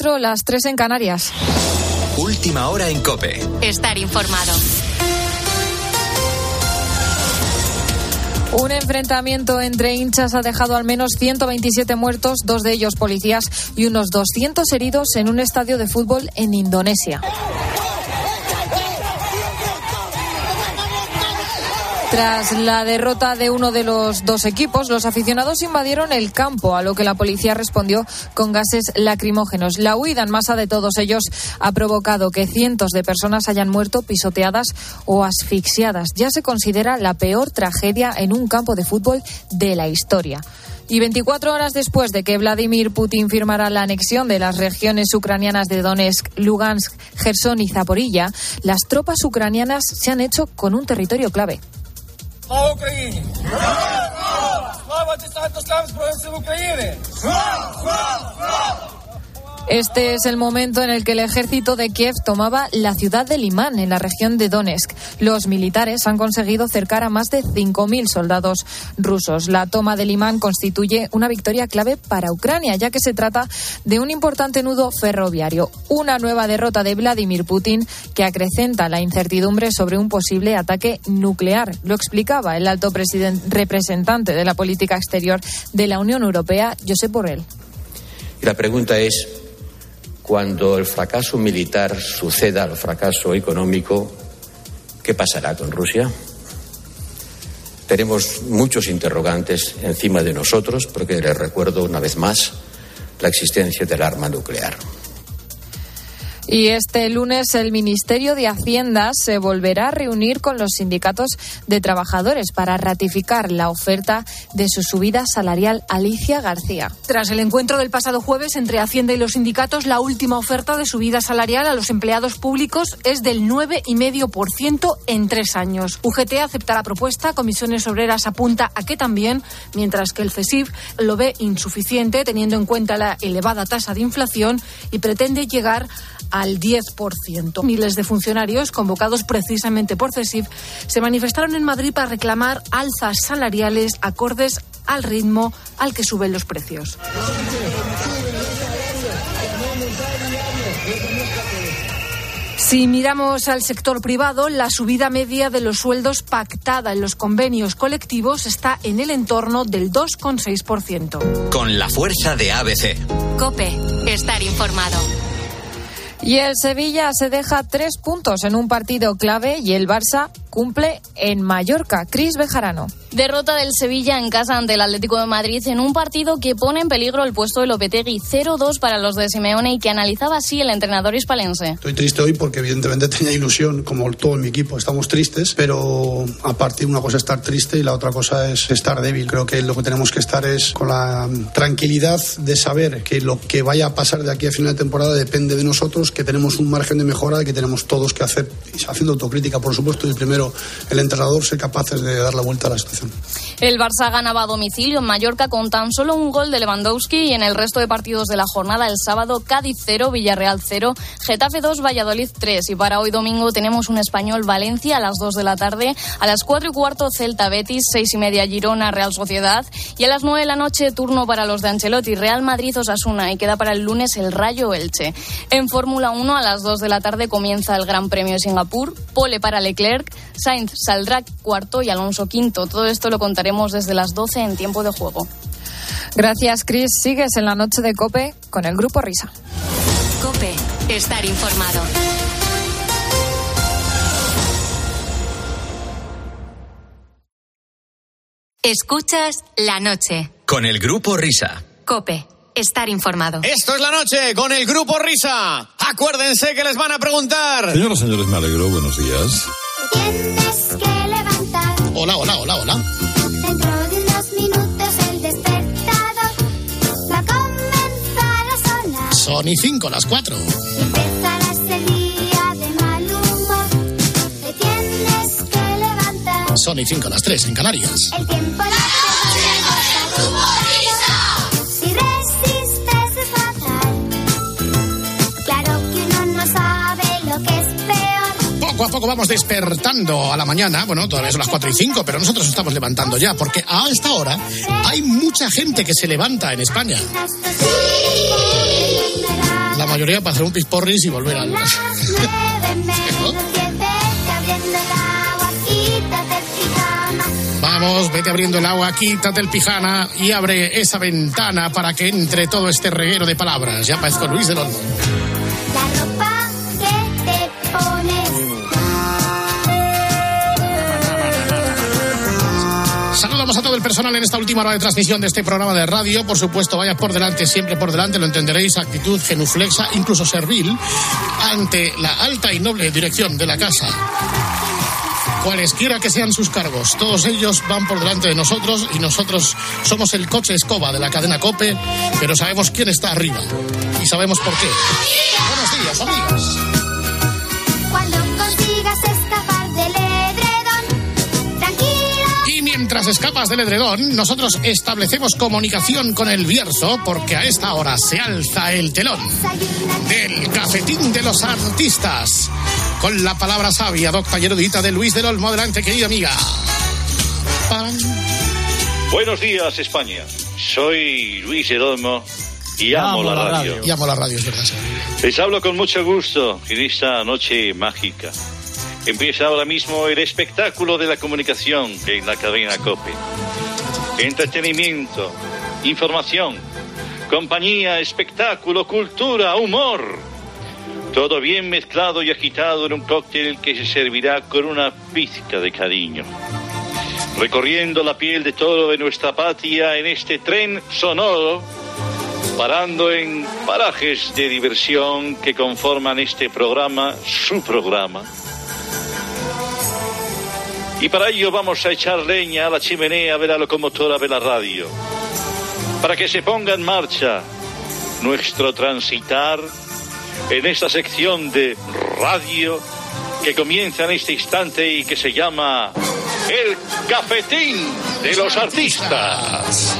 las 3 en Canarias. Última hora en Cope. Estar informado. Un enfrentamiento entre hinchas ha dejado al menos 127 muertos, dos de ellos policías, y unos 200 heridos en un estadio de fútbol en Indonesia. Tras la derrota de uno de los dos equipos, los aficionados invadieron el campo, a lo que la policía respondió con gases lacrimógenos. La huida en masa de todos ellos ha provocado que cientos de personas hayan muerto pisoteadas o asfixiadas. Ya se considera la peor tragedia en un campo de fútbol de la historia. Y 24 horas después de que Vladimir Putin firmara la anexión de las regiones ucranianas de Donetsk, Lugansk, Gerson y Zaporilla, las tropas ucranianas se han hecho con un territorio clave. Слава Україні! Слава десанту слав Збройних сил України! Слава! Слава! Слава! Este es el momento en el que el ejército de Kiev tomaba la ciudad de Limán, en la región de Donetsk. Los militares han conseguido cercar a más de 5.000 soldados rusos. La toma de Limán constituye una victoria clave para Ucrania, ya que se trata de un importante nudo ferroviario. Una nueva derrota de Vladimir Putin que acrecenta la incertidumbre sobre un posible ataque nuclear. Lo explicaba el alto representante de la política exterior de la Unión Europea, Josep Borrell. La pregunta es, cuando el fracaso militar suceda al fracaso económico, ¿qué pasará con Rusia? Tenemos muchos interrogantes encima de nosotros porque les recuerdo una vez más la existencia del arma nuclear. Y este lunes el Ministerio de Hacienda se volverá a reunir con los sindicatos de trabajadores para ratificar la oferta de su subida salarial. Alicia García. Tras el encuentro del pasado jueves entre Hacienda y los sindicatos, la última oferta de subida salarial a los empleados públicos es del 9,5% en tres años. UGT acepta la propuesta, Comisiones Obreras apunta a que también, mientras que el CESIF lo ve insuficiente teniendo en cuenta la elevada tasa de inflación y pretende llegar al 10%. Miles de funcionarios, convocados precisamente por CESIF, se manifestaron en Madrid para reclamar alzas salariales acordes al ritmo al que suben los precios. Si miramos al sector privado, la subida media de los sueldos pactada en los convenios colectivos está en el entorno del 2,6%. Con la fuerza de ABC. Cope, estar informado. Y el Sevilla se deja tres puntos en un partido clave y el Barça cumple en Mallorca. Cris Bejarano. Derrota del Sevilla en casa ante el Atlético de Madrid en un partido que pone en peligro el puesto de Lopetegui 0-2 para los de Simeone y que analizaba así el entrenador hispalense. Estoy triste hoy porque evidentemente tenía ilusión, como todo mi equipo, estamos tristes, pero aparte una cosa es estar triste y la otra cosa es estar débil. Creo que lo que tenemos que estar es con la tranquilidad de saber que lo que vaya a pasar de aquí a final de temporada depende de nosotros, que tenemos un margen de mejora, que tenemos todos que hacer, haciendo autocrítica, por supuesto, y primero el entrenador ser capaces de dar la vuelta a la situación. El Barça ganaba a domicilio en Mallorca con tan solo un gol de Lewandowski y en el resto de partidos de la jornada el sábado Cádiz 0, Villarreal 0, Getafe 2, Valladolid 3 y para hoy domingo tenemos un español Valencia a las 2 de la tarde, a las 4 y cuarto Celta Betis, 6 y media Girona Real Sociedad y a las 9 de la noche turno para los de Ancelotti, Real Madrid Osasuna y queda para el lunes el Rayo Elche. En Fórmula 1 a las 2 de la tarde comienza el Gran Premio de Singapur, pole para Leclerc, Sainz saldrá cuarto y Alonso quinto. Todo esto lo contaremos desde las 12 en tiempo de juego. Gracias, Chris. Sigues en la noche de Cope con el Grupo Risa. Cope, estar informado. Escuchas la noche. Con el Grupo Risa. Cope, estar informado. Esto es la noche con el Grupo Risa. Acuérdense que les van a preguntar. Señoras, señores, me alegro. Buenos días. Tienes que levantar. Hola, hola, hola, hola. Dentro de unos minutos el despertador va a comenzar a sonar. Son y cinco las cuatro. Y empezarás el día de mal humor. Te tienes que levantar. Son y cinco las tres en Canarias. El tiempo lo Poco a poco vamos despertando a la mañana. Bueno, todavía son las cuatro y cinco, pero nosotros estamos levantando ya, porque a esta hora hay mucha gente que se levanta en España. La mayoría para hacer un pisporris y volver al... Vamos, vete abriendo el agua, quítate el pijama y abre esa ventana para que entre todo este reguero de palabras. Ya parezco Luis del Olmo. Personal en esta última hora de transmisión de este programa de radio. Por supuesto, vaya por delante, siempre por delante, lo entenderéis, actitud genuflexa, incluso servil, ante la alta y noble dirección de la casa. Cualesquiera que sean sus cargos, todos ellos van por delante de nosotros y nosotros somos el coche escoba de la cadena Cope, pero sabemos quién está arriba y sabemos por qué. Buenos días, amigos. Cuando mientras escapas del edredón, nosotros establecemos comunicación con el Bierzo porque a esta hora se alza el telón del cafetín de los artistas. Con la palabra sabia, docta y erudita de Luis del Olmo. Adelante, querida amiga. Pam. Buenos días, España. Soy Luis Eromo y amo, la, radio. Y amo la radio, es verdad. sí. Les hablo con mucho gusto en esta noche mágica. Empieza ahora mismo el espectáculo de la comunicación en la cadena COPE. Entretenimiento, información, compañía, espectáculo, cultura, humor. Todo bien mezclado y agitado en un cóctel que se servirá con una pizca de cariño. Recorriendo la piel de toro de nuestra patria en este tren sonoro, parando en parajes de diversión que conforman este programa, su programa. Y para ello vamos a echar leña a la chimenea de la locomotora de la radio, para que se ponga en marcha nuestro transitar en esta sección de radio que comienza en este instante y que se llama El Cafetín de los Artistas.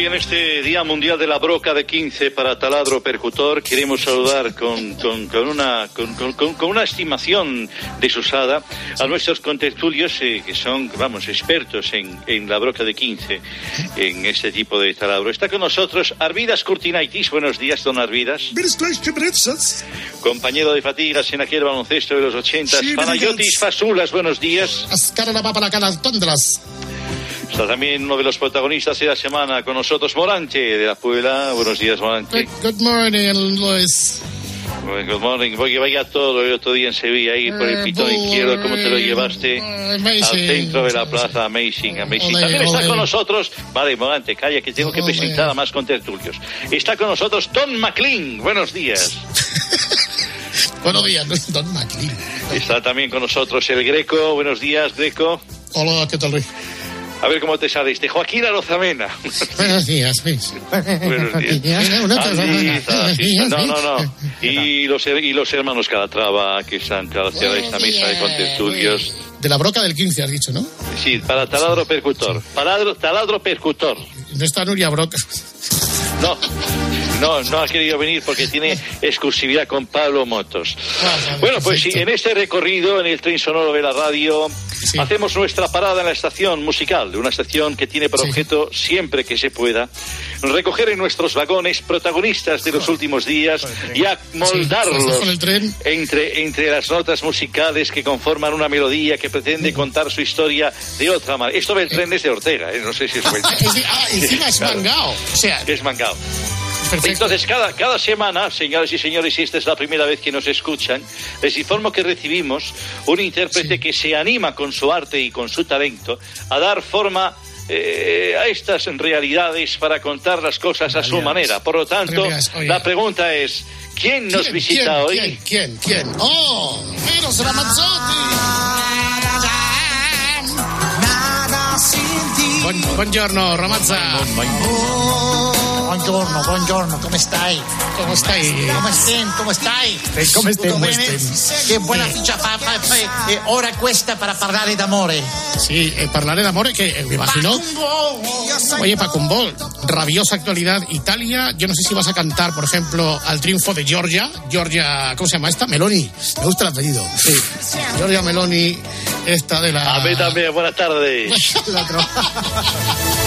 Hoy, en este Día Mundial de la Broca de 15 para Taladro Percutor, queremos saludar con, con- con una, con, con- una estimación desusada a nuestros contertulios eh, que son, vamos, expertos en, en la broca de 15, en este tipo de taladro. Está con nosotros Arvidas Curtinaitis. Buenos días, don Arvidas. Compañero de fatigas en aquel baloncesto de los 80. Sí, Panayotis Fasulas, buenos días. Está también uno de los protagonistas de la semana con nosotros, Morante de la Puebla. Buenos días, Morante. Good morning, Luis. Good morning. Porque vaya todo el otro día en Sevilla, ahí por el Eh, pitón izquierdo, ¿cómo te lo llevaste? amazing. Al centro de la plaza, amazing, amazing. Ole, También está con nosotros, vale, Morante, calla, que tengo que presentar a más contertulios. Está con nosotros Tom McLean. Buenos días. Buenos días, Don McLean. Está también con nosotros el Greco. Buenos días, Greco. Hola, ¿qué tal, Luis? A ver cómo te sale este. Joaquín Arozamena. Buenos días, Luis. Buenos días. No, no, no. Y los, her- y los hermanos Calatrava que están cada hacia esta mesa de contertulios. De la broca del 15, has dicho, ¿no? Sí, para taladro percutor. Taladro, taladro percutor. No está Nuria Broca. No, no, no ha querido venir porque tiene exclusividad con Pablo Motos. Bueno, pues sí, en este recorrido, en el tren sonoro de la radio, hacemos nuestra parada en la estación musical, una estación que tiene por objeto, siempre que se pueda, recoger en nuestros vagones protagonistas de los últimos días y amoldarlos entre, entre las notas musicales que conforman una melodía que pretende contar su historia de otra manera. Esto del tren es de Ortega, ¿eh? no sé si os cuenta. Ah, encima es mangao. O sea, es mangao. Entonces, cada, cada semana, señores y señores, si esta es la primera vez que nos escuchan, les informo que recibimos un intérprete que se anima con su arte y con su talento a dar forma eh, a estas realidades para contar las cosas a su manera. Por lo tanto, la pregunta es, ¿quién nos ¿quién, visita quién, hoy? ¿Quién? ¿Quién? ¿Quién? ¡Oh! Eros Ramazzotti. Buon- buongiorno, Ramazza. Buongiorno, buongiorno, come stai? Come stai? Come stai? Come stai? Come stai? Come stai? Che buona Eh. ficha fa, eh, ora questa per parlare d'amore. Sí, eh, parlare d'amore que eh, me imagino. Oye, Pacumbol, rabiosa actualidad. Italia, yo no sé si vas a cantar, por ejemplo, al triunfo de Georgia. Georgia, ¿cómo se llama esta? Meloni. Me gusta el apellido. Sí. Georgia Meloni, esta de la. A mí también, buenas tardes.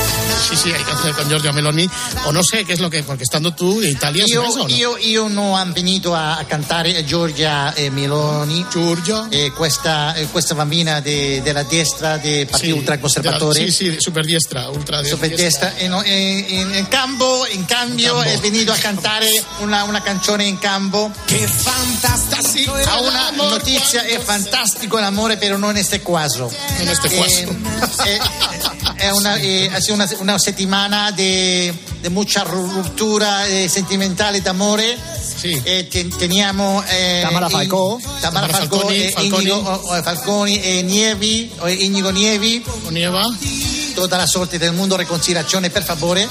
Sí, sí, hay que hacer con Giorgia Meloni. O no sé qué es lo que. Porque estando tú de Italia, Io, ¿sabes o no? io, io non ho venuto a, a cantare Giorgia eh, Meloni. Giorgia. Eh, questa, eh, questa bambina de- della destra del partito Sí, ultraconservatore. de la- Sí, sí, super diestra, ultra Super destra. E no- e- in, in campo, in cambio campo. è venuto a cantare una, una canzone in campo. Che fantastico Ha una notizia, è fantastico l'amore, però non in este caso. En este Eh, eh, è una, eh, ha sido una, una settimana di mucha ruptura eh, sentimentale d'amore. Eh, te- teniamo eh, Tamara In- Falcò. Tamara Falcò, Falconi, eh, Falconi. Inigo oh, oh, Falconi e Nievi, o Inigo Nievi. Nieva. Tutta la sorte del mondo, reconciliazione per favore.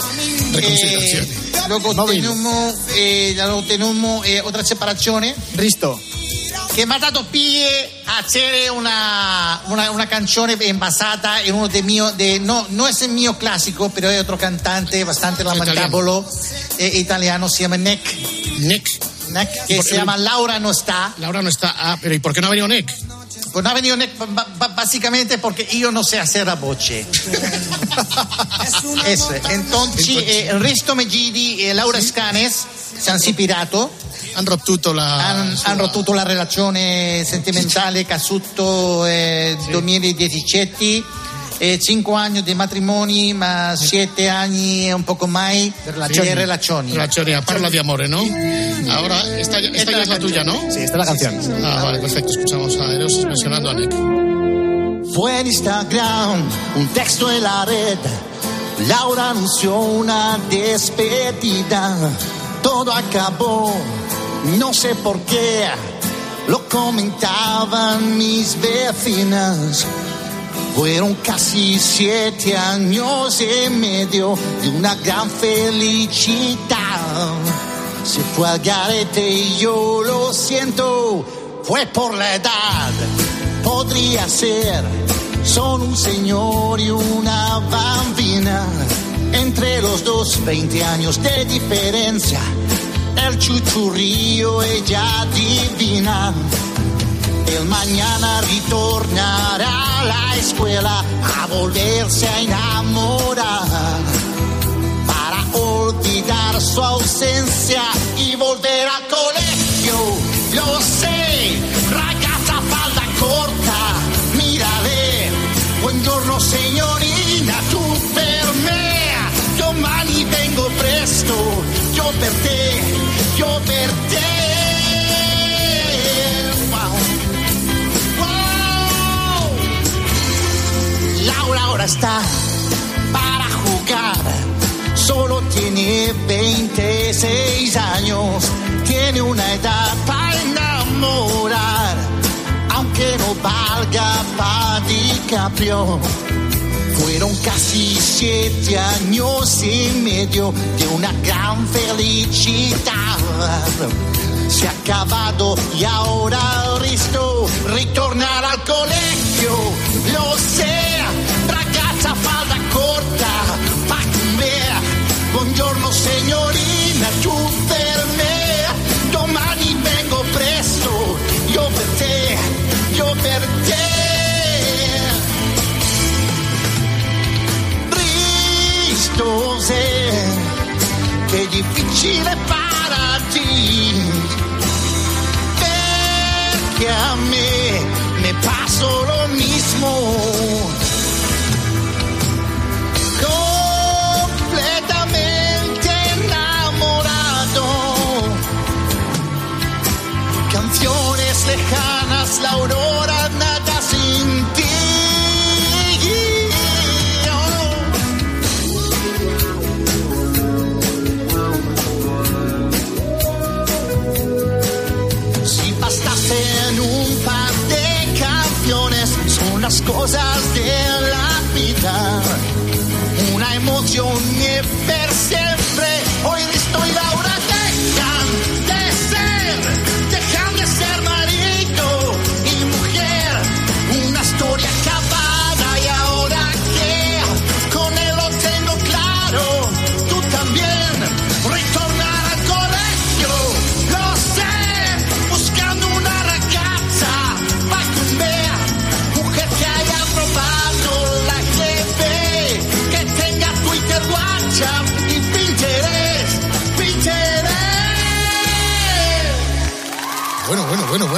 Reconciliazione. Eh, luego tenemos, eh, luego tenemos eh, otra separazione. Risto. Che mi ha dato pie a hacer una, una, una canzone basata en uno de mio, de, no, no es el mío clásico, pero hay otro cantante bastante lamentable eh, italiano, se llama Nick. Nick. Nick, que Por- se llama Laura no está. Laura no está. Ah, pero ¿y por qué no ha venido Nick? Pues no ha venido Nick básicamente porque yo no sé hacer la voce. Eso. Entonces, eh, il resto Megidi e Laura Scanes si hanno ispirato. Hanno rottuto la. Han, han rottuto la relazione sentimentale Casutto eh, 2017. Eh, cinque anni di matrimoni, ma siete anni e un poco mai di relazioni. Relazioni, parla de amore, ¿no? Ahora, esta, esta ya es la tuya, ¿no? Sí, esta es la canción. Ah, vale, perfecto. Escuchamos a Eros mencionando a Nick. Fue en Instagram un texto en la red. Laura anunció una despedida. Todo acabó, no sé por qué. Lo comentaban mis vecinas. Fueron casi siete años y medio de una gran felicidad. Se fue al garete y yo lo siento, fue por la edad. Podría ser, son un señor y una bambina. Entre los dos, 20 años de diferencia. El chuchurrío, ella divina. El mañana retornará a la escuela a volverse a enamorar. Para olvidar su ausencia y volver al colegio. Lo sé, ragazza falda corta, mírale. Buongiorno signorina, tu per me. Domani vengo presto, yo per te, yo. Wow. Laura ahora está para jugar. Solo tiene 26 años. Tiene una edad para enamorar. Aunque no valga para DiCaprio. Fueron casi siete años y medio de una gran felicidad. Se ha acabado y ahora listo ritornar al colegio. Lo sé, Cristo sé che è difficile pararti perché a me me paso lo mismo. Completamente enamorado. Canciones lejanas la aurora nada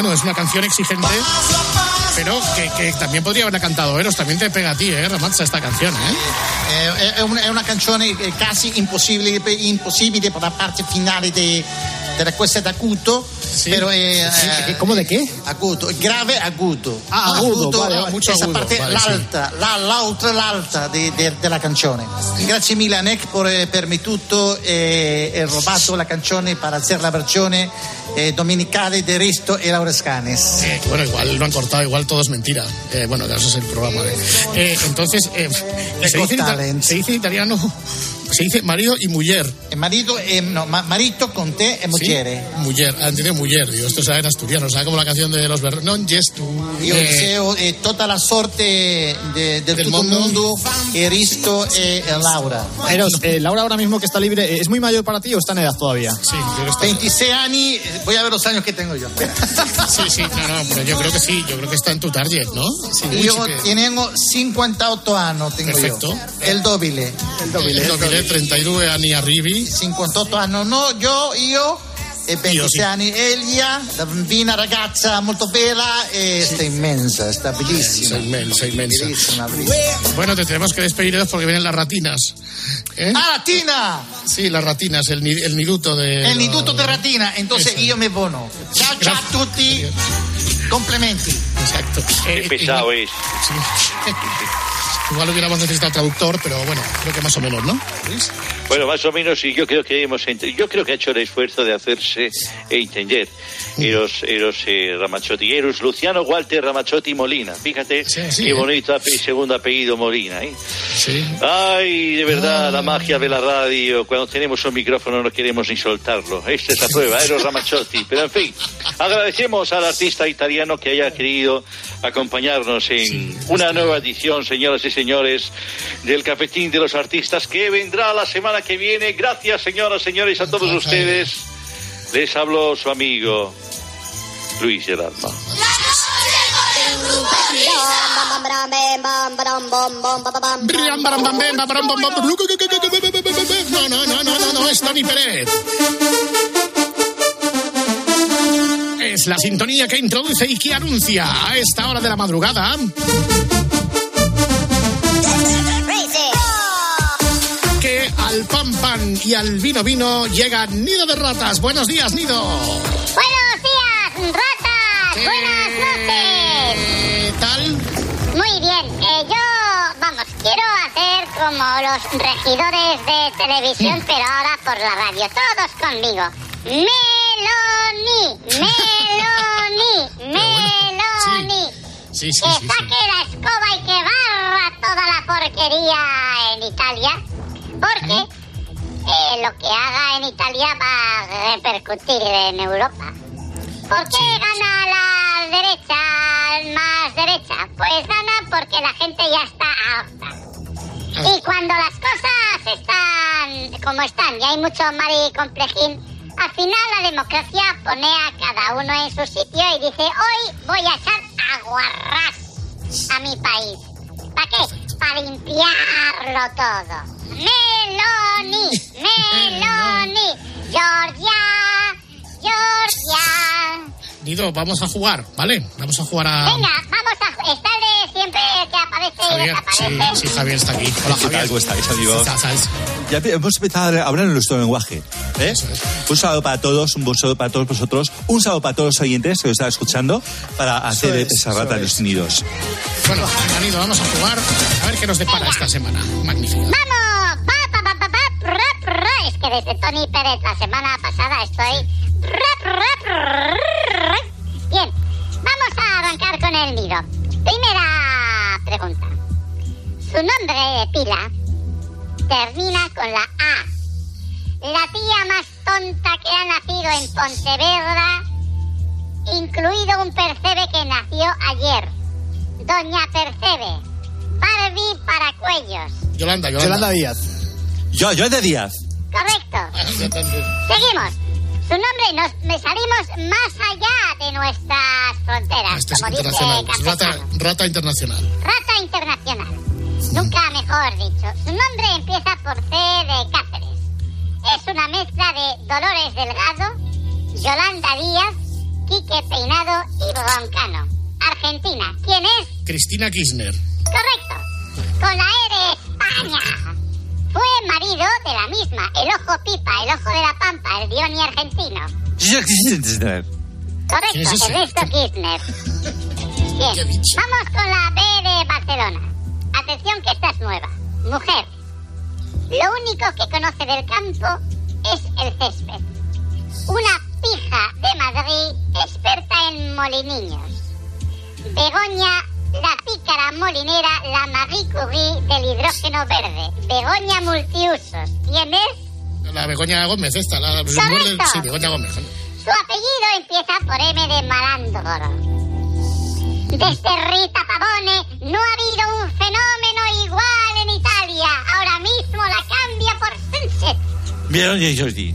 bueno, es una canción exigente, pero que, que también podría haberla cantado Eros, también te pega a ti, ¿eh, Ramazza, esta canción, ¿eh? Eh, è, una, è una canzone eh, quasi impossibile, impossibile per la parte finale de, della questa d'acuto, però è... Eh, ¿Cómo de qué? Acuto, grave acuto. Ah, agudo, vale, vale. Mucho Esa agudo, parte vale, l'alta, la, l'altra l'alta de, de, della canzone. Grazie mille a Nick per, per me tutto e, e rubato la canzone per hacer la versione eh, dominicale de Risto e Laura. Eh, bueno, igual lo han cortado, igual todo es mentira. Eh, bueno, eso es el programa. Eh, entonces, eh, y se, dice se dice en italiano, se dice marido y mujer. E marito, e, no, ma, marito con te e mujer. Mujer, ah, entendido mujer, digo, esto sabe en asturiano, sabe como la canción de los berros. Non gestu. Io Eh, deseo eh, tutta la sorte de, del, mondo. mundo e Risto e, e Laura. Eros, eh, Laura ahora mismo que está libre, eh, ¿es muy mayor para ti o está en edad todavía? Sí, yo creo que está- 26 anni, eh, voy a ver los años que tengo yo. Sí, sí, no, no, pero yo creo que sí, yo creo que está en tu target, ¿no? Sí, chique. tengo 58 anni, tengo Perfetto. io. Il dobile. Il dobile, 32 anni arrivi. 58 anni, no, io, io e 26 Io sì. anni Elia, la bambina ragazza molto bella e sta immensa, sta bellissima. Sei inmensa, inmensa. Bellissima, bellissima. Bueno, te tenemos que despedir Eros, porque vienen las ratinas. ¿Eh? Ah, Latina! Sí, las ratinas, el, el niduto de... El Niduto de Ratina, entonces Eso. io me bono. Ciao ciao a tutti, complimenti. Exacto. Eh, Qué pesado es. sí. Igual hubiéramos necesitado traductor, pero bueno, creo que más o menos, ¿no? Luis? Bueno, más o menos, y yo creo que hemos yo creo que ha hecho el esfuerzo de hacerse entender. Eros, Eros eh, Ramazzotti, Eros Luciano Walter Ramazzotti Molina. Fíjate Sí, sí, qué ¿eh? bonito ape- segundo apellido Molina, ¿eh? Sí. Ay, de Ah. verdad, la magia de la radio, cuando tenemos un micrófono no queremos ni soltarlo. Esta es la prueba, Eros Ramazzotti. Pero en fin, agradecemos al artista italiano que haya querido acompañarnos en una nueva edición, señoras y señores, del Cafetín de los Artistas, que vendrá la semana que viene. Gracias, señoras, señores, a todos ustedes. Les habló su amigo Luis Gerardo. No, no, no, no, no, es Tony Pérez. Es la sintonía que introduce y que anuncia a esta hora de la madrugada al pan pan y al vino vino llega Nido de Ratas. Buenos días, Nido. Buenos días, ratas. Buenas noches. ¿Qué tal? Muy bien. Eh, yo, vamos, quiero hacer como los regidores de televisión, pero ahora por la radio. Todos conmigo. Meloni, Meloni, Meloni. Sí, sí, que sí, sí. saque la escoba y que barra toda la porquería en Italia, porque eh, lo que haga en Italia va a repercutir en Europa. ¿Por qué gana la derecha más derecha? Pues gana porque la gente ya está harta. Y cuando las cosas están como están y hay mucho complejín, al final la democracia pone a cada uno en su sitio y dice, hoy voy a echar aguarrás a mi país. ¿Para qué? Para limpiarlo todo. Meloni, Meloni, Georgia, Georgia. Nido, vamos a jugar, ¿vale? Vamos a jugar a... Venga, vamos a... Está el de siempre que aparece y Javier, sí, desaparece. sí, Javier está aquí. Hola, ¿Qué Javier. tal? ¿Cómo estáis, amigos? Ya sabes. Ya hemos empezado a hablar en nuestro lenguaje. ¿eh? Un saludo para todos, un buen saludo para todos vosotros, un saludo para todos los oyentes que os están escuchando para hacer es, esa rata de los nidos. Bueno, venga, Nido, vamos a jugar. A ver qué nos depara esta semana. Magnífico. ¡Vamos! Que desde Tony Pérez la semana pasada estoy... Bien, vamos a arrancar con el nido. Primera pregunta. Su nombre de pila termina con la A. La tía más tonta que ha nacido en Pontevedra, incluido un percebe que nació ayer. Doña Percebe. Barbie para cuellos. Yolanda, Yolanda. Yolanda Díaz. Yo, yo de Díaz. Correcto. Seguimos. Su nombre nos me salimos más allá de nuestras fronteras, Este es como dice internacional. Es Rata, rata internacional. Rata internacional. Nunca mejor dicho. Su nombre empieza por C de Cáceres. Es una mezcla de Dolores Delgado, Yolanda Díaz Quique Peinado y Broncano. Argentina. ¿Quién es? Cristina Kirchner. Correcto. Con la E de España. Fue marido de la misma, el ojo pipa, el ojo de la pampa, el Dioni argentino. Correcto. Ernesto Kirchner. Bien, vamos con la B de Barcelona. Atención que esta es nueva. Mujer. Lo único que conoce del campo es el césped. Una pija de Madrid experta en moliniños. Begoña, la pícara molinera, la Marie Curie del hidrógeno verde. Begoña multiusos. ¿Quién es? La Begoña Gómez, esta, la, la Sí, Begoña Gómez. Su apellido empieza por M de Malandro. Desde Rita Pavone no ha habido un fenómeno igual en Italia. Ahora mismo la cambia por Sunset. Bien, Jordi.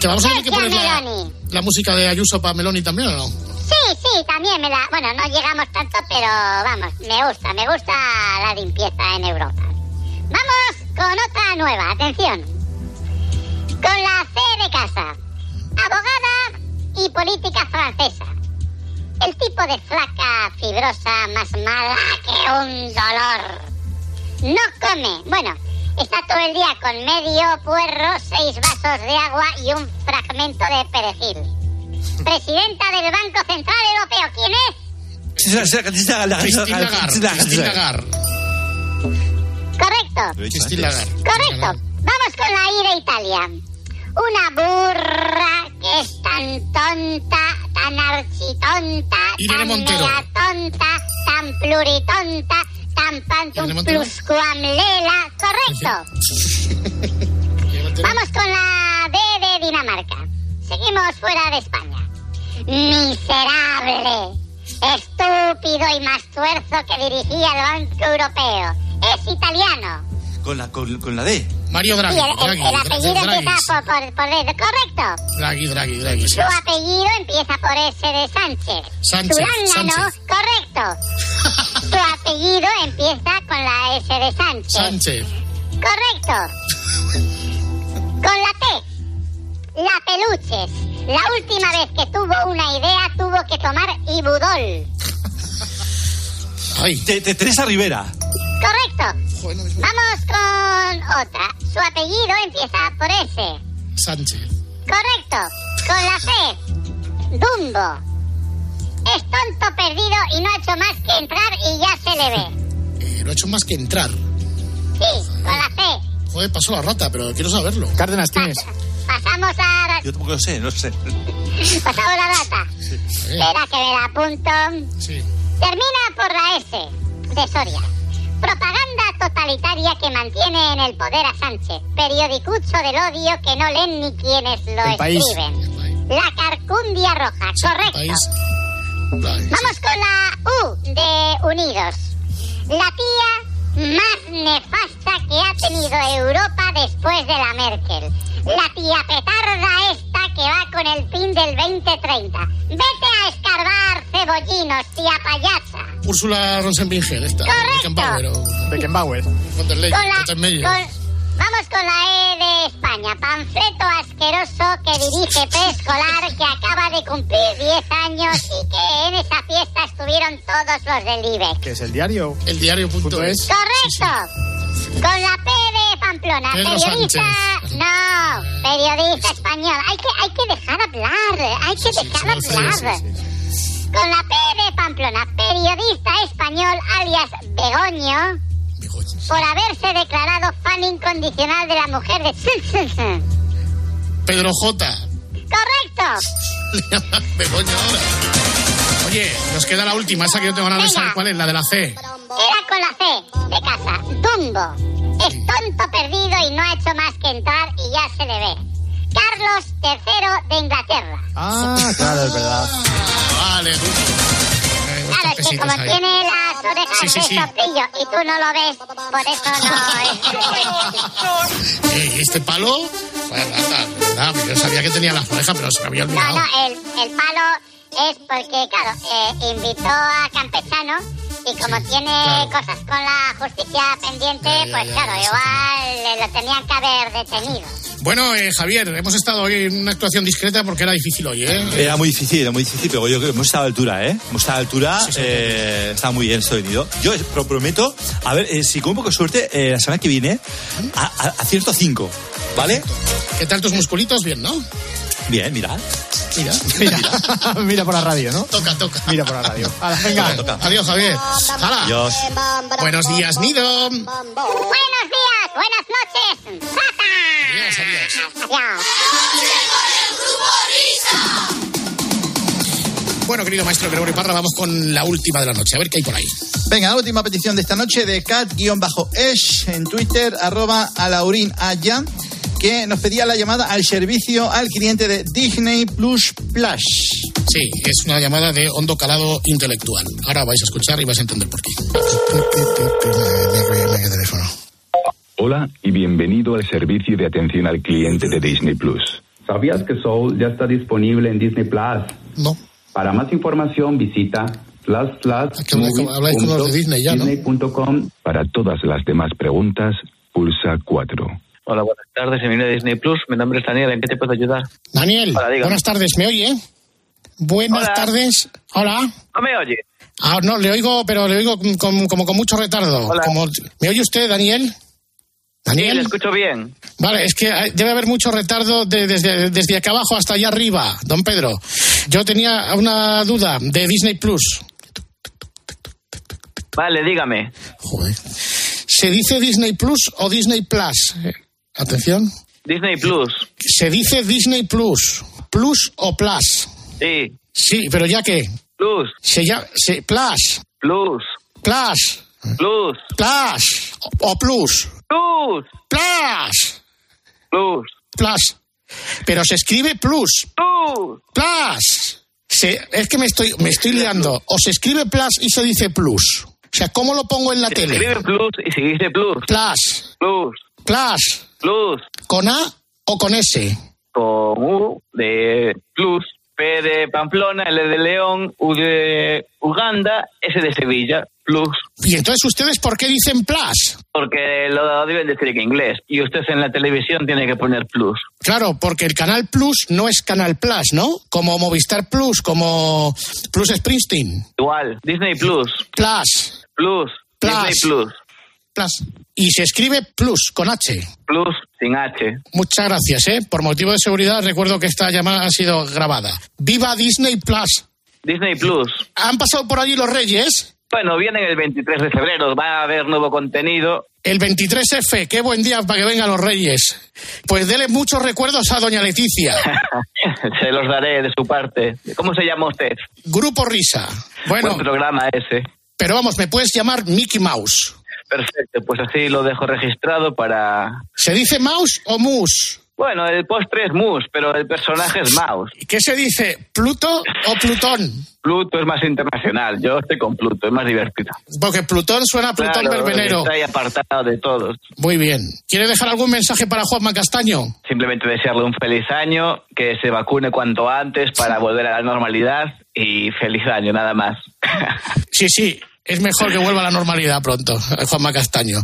Que vamos a tener que poner la, la música de Ayuso para Meloni también, ¿o no? Sí, también me la... Bueno, no llegamos tanto, pero vamos, me gusta, me gusta la limpieza en Europa. Vamos con otra nueva, atención. Con la C de casa. Abogada y política francesa. El tipo de flaca fibrosa más mala que un dolor. No come. Bueno, está todo el día con medio puerro, seis vasos de agua y un fragmento de perejil. Presidenta del Banco Central Europeo, ¿quién es? Christine Lagarde. Correcto. Christine Lagarde. Correcto. Vamos con la I de Italia. Una burra que es tan tonta, tan architonta, Irene tan Montero. mega tonta, tan pluritonta, tan pantum pluscuamlela. Correcto. Vamos con la D de Dinamarca. Seguimos fuera de España. Miserable, estúpido y más tuerzo que dirigía el Banco Europeo. Es italiano. Con la, con, con la D. Mario Draghi. el, el- Draghi, el apellido Draghi. empieza por, por, por D. Correcto. Draghi, Draghi, Draghi. sí. Su apellido empieza por S de Sánchez. Sánchez, Zurángano, Sánchez. correcto. Su apellido empieza con la S de Sánchez. Sánchez. Correcto. Con la T. La peluches. La última vez que tuvo una idea tuvo que tomar Ibudol. Ay. Teresa Rivera. Correcto. Vamos con otra. Su apellido empieza por S. Sánchez. Correcto. Con la C. Dumbo. Es tonto perdido y no ha hecho más que entrar y ya se le ve. Eh, no ha hecho más que entrar. Sí, con la C. Joder, pasó la rata, pero quiero saberlo. Cárdenas, tienes. Pasamos a... Yo tampoco lo sé, no sé. Pasamos la data. Espera que me la apunto. Sí. Termina por la S de Soria. Propaganda totalitaria que mantiene en el poder a Sánchez. Periodicucho del odio que no leen ni quienes lo El país. escriben. La Carcundia Roja, correcto. Vamos con la U de Unidos. La tía más nefasta que ha tenido Europa después de la Merkel. La tía petarda esta que va con el fin del 2030. Vete a escarbar cebollinos, tía payasa. Úrsula Rosenbinger, esta. Beckenbauer o Beckenbauer. von der Leyen, Con la- con- vamos con la E de España. Panfleto asqueroso que dirige preescolar que acaba de cumplir 10 años y que en esa fiesta estuvieron todos los del IBEX. Que es el diario. El diario.es. es. Correcto. Con la P de Pamplona. Pedro periodista. No, periodista español. Hay que, hay que dejar hablar. Hay que dejar hablar. Con la P de Pamplona. Periodista español alias Begoño. Por haberse declarado fan incondicional de la mujer de. Pedro J. Correcto. Begoña ahora. Oye, nos queda la última, esa que yo tengo ganas de saber cuál es, la de la C. Era con la C de casa. Dumbo. Es tonto perdido y no ha hecho más que entrar y ya se le ve. Carlos III de Inglaterra. Ah, claro, es verdad. Vale, tú. Eh, Claro, es que como ahí. tiene las orejas Sí, sí, sí. soplillo y tú no lo ves, por eso no... Eh, ¿Este palo? Nada, nada, yo sabía que tenía las orejas, pero se me había No, olvidado. no, el, el palo es porque, claro, eh, invitó a Campechano y como tiene Claro. cosas con la justicia pendiente, Ya, ya, pues ya, claro, ya, igual eh, lo tenían que haber detenido. Bueno, eh, Javier, hemos estado hoy en una actuación discreta porque era difícil hoy, ¿eh? Era muy difícil, era muy difícil, pero yo creo que hemos estado a altura, ¿eh? Hemos estado a altura, eh, está muy bien esto venido. Yo pro- prometo, a ver, eh, si con un poco de suerte, eh, la semana que viene, a- a- acierto cinco, ¿vale? ¿Qué tal tus musculitos? Bien, ¿no? Bien, mira. Mira, Mira, mira por la radio, ¿no? Toca, toca. Mira por la radio. Hala, venga. Adiós, Javier. Hala. Adiós. Buenos días, Nido. Buenos días, buenas noches. Adiós, adiós. Bueno, querido maestro Gregorio Parra, vamos con la última de la noche. A ver qué hay por ahí. Venga, la última petición de esta noche de cat-esh en Twitter, arroba alaurin aya, que nos pedía la llamada al servicio al cliente de Disney Plus Plus. Sí, es una llamada de hondo calado intelectual. Ahora vais a escuchar y vais a entender por qué. teléfono. Hola y bienvenido al servicio de atención al cliente de Disney Plus. ¿Sabías que Soul ya está disponible en Disney Plus? No. Para más información visita plus habláis con los de Disney ya, ¿no? Disney.com. Para todas las demás preguntas, pulsa 4. Hola, buenas tardes, bienvenido a Disney Plus. Mi nombre es Daniel, ¿en qué te puedo ayudar? Daniel, Hola, buenas tardes, ¿me oye? Buenas Hola. tardes. Hola. ¿No me oye? Ah, no, le oigo, pero le oigo como con mucho retardo. Como- ¿Me oye usted, Daniel? Sí, Daniel. le escucho bien. Vale, es que debe haber mucho retardo de- desde, desde acá abajo hasta allá arriba, don Pedro. Yo tenía una duda de Disney Plus. Vale, dígame. ¿Se dice Disney Plus o Disney Plus? Eh, Atención. Disney Plus. Se dice Disney Plus. ¿Plus o Plus? Sí. Sí, pero ya que. Plus. Se llama. Se, plus. Plus. Plus. Plus. Plus. O, Plus. Plus. Plus. Plus. Plus. Pero se escribe Plus. Plus. Plus. Se- es que me estoy, me estoy liando. O se escribe Plus y se dice Plus. O sea, ¿cómo lo pongo en la Se tele? escribe Plus y se dice Plus. Plus. Plus. Plus. Plus. ¿Con A o con S? Con U de Plus. P de Pamplona, L de León, U de Uganda, S de Sevilla. Plus. Y entonces, ¿ustedes por qué dicen Plus? Porque lo deben decir en inglés. Y usted en la televisión tiene que poner Plus. Claro, porque el Canal Plus no es Canal Plus, ¿no? Como Movistar Plus, como Plus Springsteen. Igual. Disney Plus. Plus. Plus. Plus. Disney Plus. Plus. Y se escribe Plus con H. Plus sin H. Muchas gracias, ¿eh? Por motivo de seguridad, recuerdo que esta llamada ha sido grabada. ¡Viva Disney Plus! Disney Plus. ¿Han pasado por allí los Reyes? Bueno, vienen el 23 de febrero, va a haber nuevo contenido. El 23F, qué buen día para que vengan los Reyes. Pues dele muchos recuerdos a doña Leticia. Se los daré de su parte. ¿Cómo se llama usted? Grupo Risa. Bueno, Buen programa ese. pero vamos, me puedes llamar Mickey Mouse. Perfecto, pues así lo dejo registrado para... ¿Se dice Mouse o Moose? Bueno, el postre es Moose, pero el personaje es Mouse. ¿Qué se dice? ¿Pluto o Plutón? Pluto es más internacional, yo estoy con Pluto, es más divertido. Porque Plutón suena a Plutón Claro, verbenero. Está ahí apartado de todos. Muy bien. ¿Quiere dejar algún mensaje para Juanma Castaño? Simplemente desearle un feliz año, que se vacune cuanto antes para volver a la normalidad y feliz año, nada más. Sí, sí. Es mejor que vuelva a la normalidad pronto, eh, Juanma Castaño.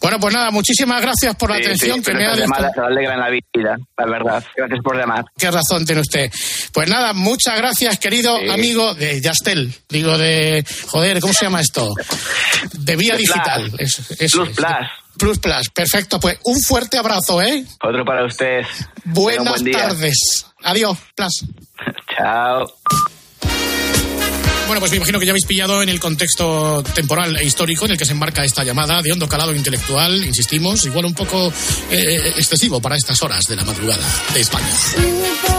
Bueno, pues nada, muchísimas gracias por la Sí, atención sí, que me ha dado. alegran la vida, la verdad. Gracias por llamar. Qué razón tiene usted. Pues nada, muchas gracias, querido Sí. amigo de Yastel. Digo de. Joder, ¿cómo se llama esto? De vía Plus. digital. Plus es. Plus. Plus Plus. Perfecto, pues un fuerte abrazo, ¿eh? Otro para usted. Buenas buen tardes. Adiós, Plus. Chao. Bueno, pues me imagino que ya habéis pillado en el contexto temporal e histórico en el que se enmarca esta llamada de hondo calado intelectual, insistimos, igual un poco eh, excesivo para estas horas de la madrugada de España.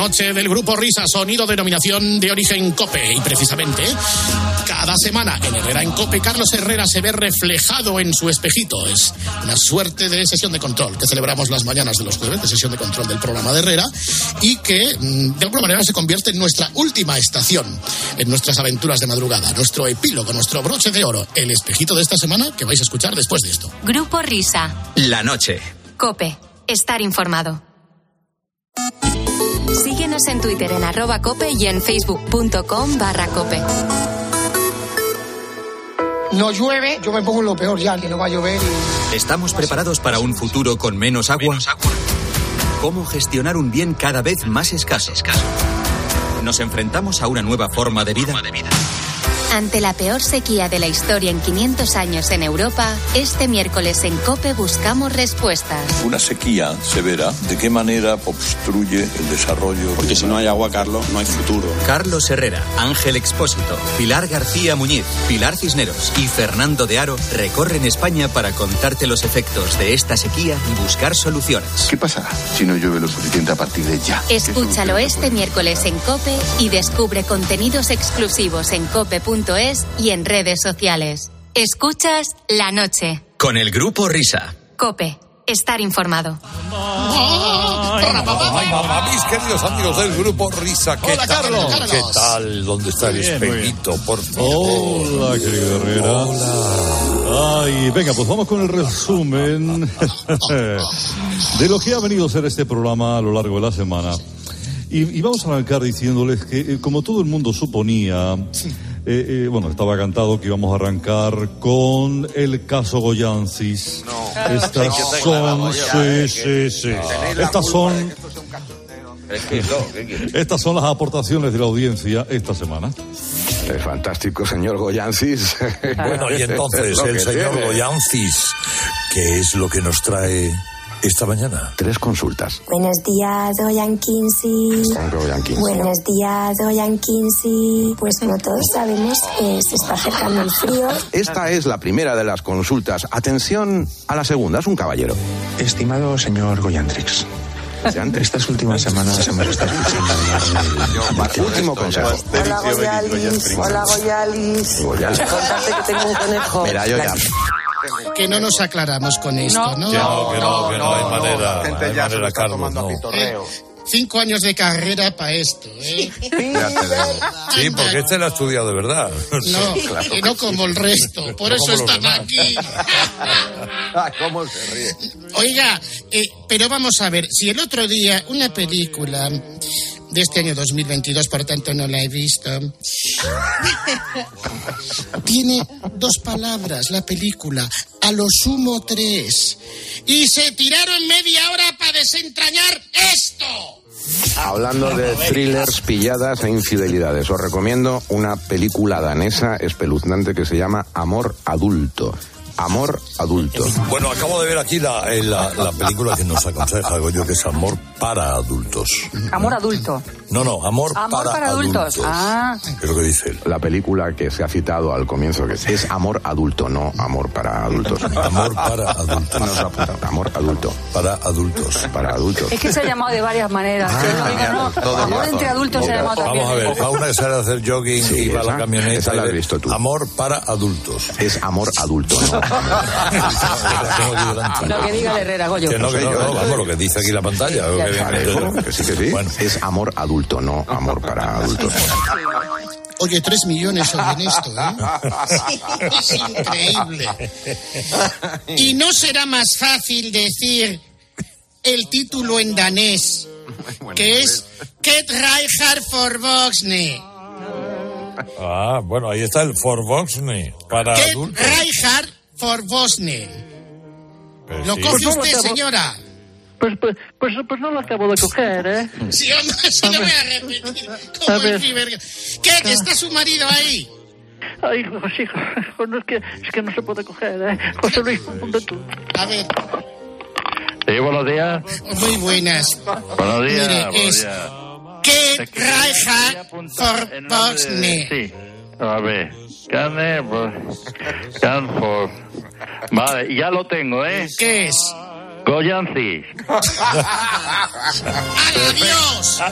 Noche del grupo Risa, sonido denominación de origen Cope. Y precisamente, cada semana en Herrera en Cope, Carlos Herrera se ve reflejado en su espejito. Es una suerte de sesión de control que celebramos las mañanas de los jueves, de sesión de control del programa de Herrera, y que mm, de alguna manera se convierte en nuestra última estación en nuestras aventuras de madrugada, nuestro epílogo, nuestro broche de oro, el espejito de esta semana que vais a escuchar después de esto. Grupo Risa. La noche. Cope. Estar informado. Síguenos en Twitter en arroba cope y en facebook.com barra cope. No llueve, yo me pongo lo peor ya, que no va a llover y... ¿Estamos preparados para un futuro con menos agua? ¿Cómo gestionar un bien cada vez más escaso? ¿Nos enfrentamos a una nueva forma de vida? Ante la peor sequía de la historia en 500 años en Europa, este miércoles en COPE buscamos respuestas. Una sequía severa, ¿de qué manera obstruye el desarrollo? Porque si no hay agua, Carlos, no hay futuro. Carlos Herrera, Ángel Expósito, Pilar García Muñiz, Pilar Cisneros y Fernando de Aro recorren España para contarte los efectos de esta sequía y buscar soluciones. ¿Qué pasará si no llueve lo suficiente a partir de ya? Escúchalo este miércoles en COPE y descubre contenidos exclusivos en cope.es y en redes sociales. Escuchas La Noche. Con el grupo Risa. COPE. Estar informado. Mis queridos amigos del grupo Risa, ¿qué Hola, tal? Carlos. ¿Qué tal? ¿Dónde está el Bien, espejito, por favor? Hola, querido Herrera. Ay, venga, pues vamos con el resumen de lo que ha venido a ser este programa a lo largo de la semana. Y, y vamos a arrancar diciéndoles que, eh, como todo el mundo suponía, eh, eh, bueno, estaba cantado que íbamos a arrancar con el caso Goyancis. Estas son, sí, sí, sí. Estas son, estas son las aportaciones de la audiencia esta semana. Es fantástico, señor Goyancis. Bueno, y entonces, el señor. Goyancis, ¿qué es lo que nos trae esta mañana? Tres consultas. Buenos días, Doyan Kinsey. Buenos días, Doyan Kinsey. Pues como todos sabemos, eh, se está acercando el frío. Esta es la primera de las consultas. Atención a la segunda, es un caballero. Estimado señor Goyantrix, estas últimas semanas hemos estado escuchando. Último consejo. Hola Goyalis, hola Goyalis. Goyalis. Que tengo un conejo. Mira, yo ya. Que no nos aclaramos con esto, ¿no? Que no, que no, que no hay manera. La gente ya se está Carlos, tomando pitorreo. Cinco años de carrera para esto, ¿eh? Sí, porque este lo ha estudiado de verdad. No, que no como el resto. Por No eso están demás. aquí. Ah, ¿Cómo se ríe? Oiga, eh, pero vamos a ver, si el otro día una película de este año 2022, por tanto no la he visto, tiene dos palabras la película, a lo sumo tres, y se tiraron media hora para desentrañar esto. Hablando de thrillers, pilladas e infidelidades, os recomiendo una película danesa espeluznante que se llama Amor Adulto. Amor Adulto. Bueno, acabo de ver aquí la, eh, la, la película que nos aconseja Goyo, que es Amor para adultos. Amor adulto. No, no, Amor, Amor para, adultos. Ah. Es lo que dice él. La película que se ha citado al comienzo que es Amor Adulto, no Amor para adultos. Amor para adultos. No. Amor Adulto. Para adultos. Para adultos. Es que se ha llamado de varias maneras. Ah, no, todo amor razón. entre adultos se ha llamado también. Vamos a ver, para una que sale a hacer jogging Sí, y para esa- la camioneta. esa la has visto tú. Amor para adultos. Es Amor Adulto, no. Lo que diga el Herrera, Goyo. Que no, que no, no, vamos, lo que dice aquí la pantalla. lo que Vale, viene- ¿cómo? Que sí, que sí. Bueno. Es Amor Adulto, no Amor para adultos. Oye, tres millones oyen esto, ¿eh? Es increíble. Y no será más fácil decir el título en danés, que es Ket Reichardt for Voxne. Ah, bueno, ahí está el For Voxney. Para Ket adultos. Reichardt for Voxne. Pues ¿Lo sí. coge Pues no lo usted, señora? Pues, pues, pues, pues no lo acabo de coger, ¿eh? Sí, hombre, si no voy a repetir. Como A el ciber- Ket, ¿está su marido ahí? Ay, pues sí, no, es, que, es que no se puede coger, ¿eh? José Luis, ponte tú. A ver, Sí, buenos días. muy buenas. Buenos días. Mire, buenos es días. Ket Reichardt for Voxne. Sí. A ver. Carne, pues. Canfor. Vale, ya lo tengo, ¿eh? ¿Qué es? Goyancis. ¡Adiós!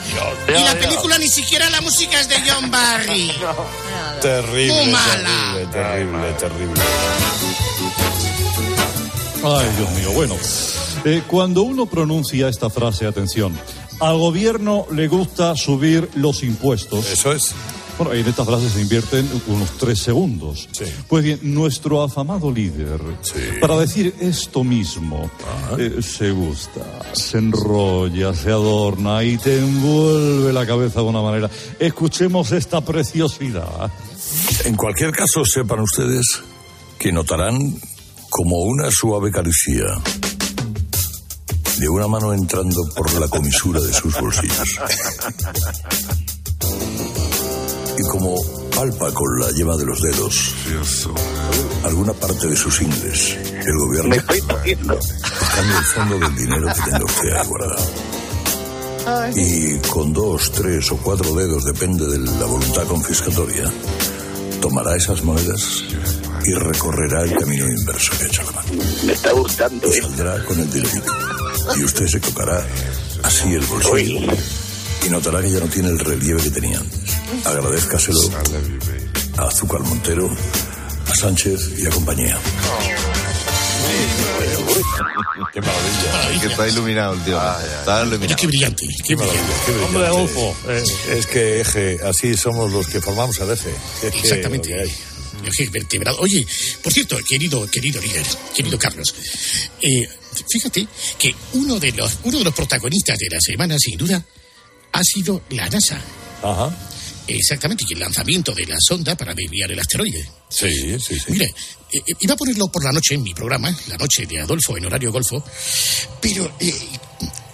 Y la película ni siquiera la música es de John Barry. Terrible, Muy mala. terrible, terrible, terrible. Ay, Dios mío. Bueno, eh, cuando uno pronuncia esta frase, atención, al gobierno le gusta subir los impuestos. Eso es. Bueno, en esta frase se invierten unos tres segundos. Pues bien, nuestro afamado líder, para decir esto mismo, eh, se gusta, se enrolla, se adorna y te envuelve la cabeza de una manera. Escuchemos esta preciosidad. En cualquier caso, sepan ustedes que notarán como una suave caricia de una mano entrando por la comisura de sus bolsillos. Y como palpa con la yema de los dedos alguna parte de sus ingles, el gobierno buscando el fondo del dinero que tenga usted ahí guardado. Y con dos, tres o cuatro dedos, depende de la voluntad confiscatoria, tomará esas monedas y recorrerá el camino inverso que ha hecho la mano. Me está gustando. Y saldrá con el dinerito. Y usted se tocará así el bolsillo. Y notará que ya no tiene el relieve que tenía antes. Agradezcaselo a Azúcar Montero, a Sánchez y a compañía. Qué maravilla. Que está iluminado el tío. Está iluminado. Qué brillante, qué brillante. Qué brillante. Hombre, Adolfo, Eh, es que eje, así somos los que formamos el eje. Que Exactamente. Eje vertebrado. Oye, por cierto, querido, querido líder, querido Carlos, eh, fíjate que uno de los, uno de los protagonistas de la semana, sin duda, ha sido la NASA. Ajá. Exactamente, y el lanzamiento de la sonda para desviar el asteroide. Sí, sí, sí. Mire, eh, eh, iba a ponerlo por la noche en mi programa, la noche de Adolfo en horario golfo, pero eh,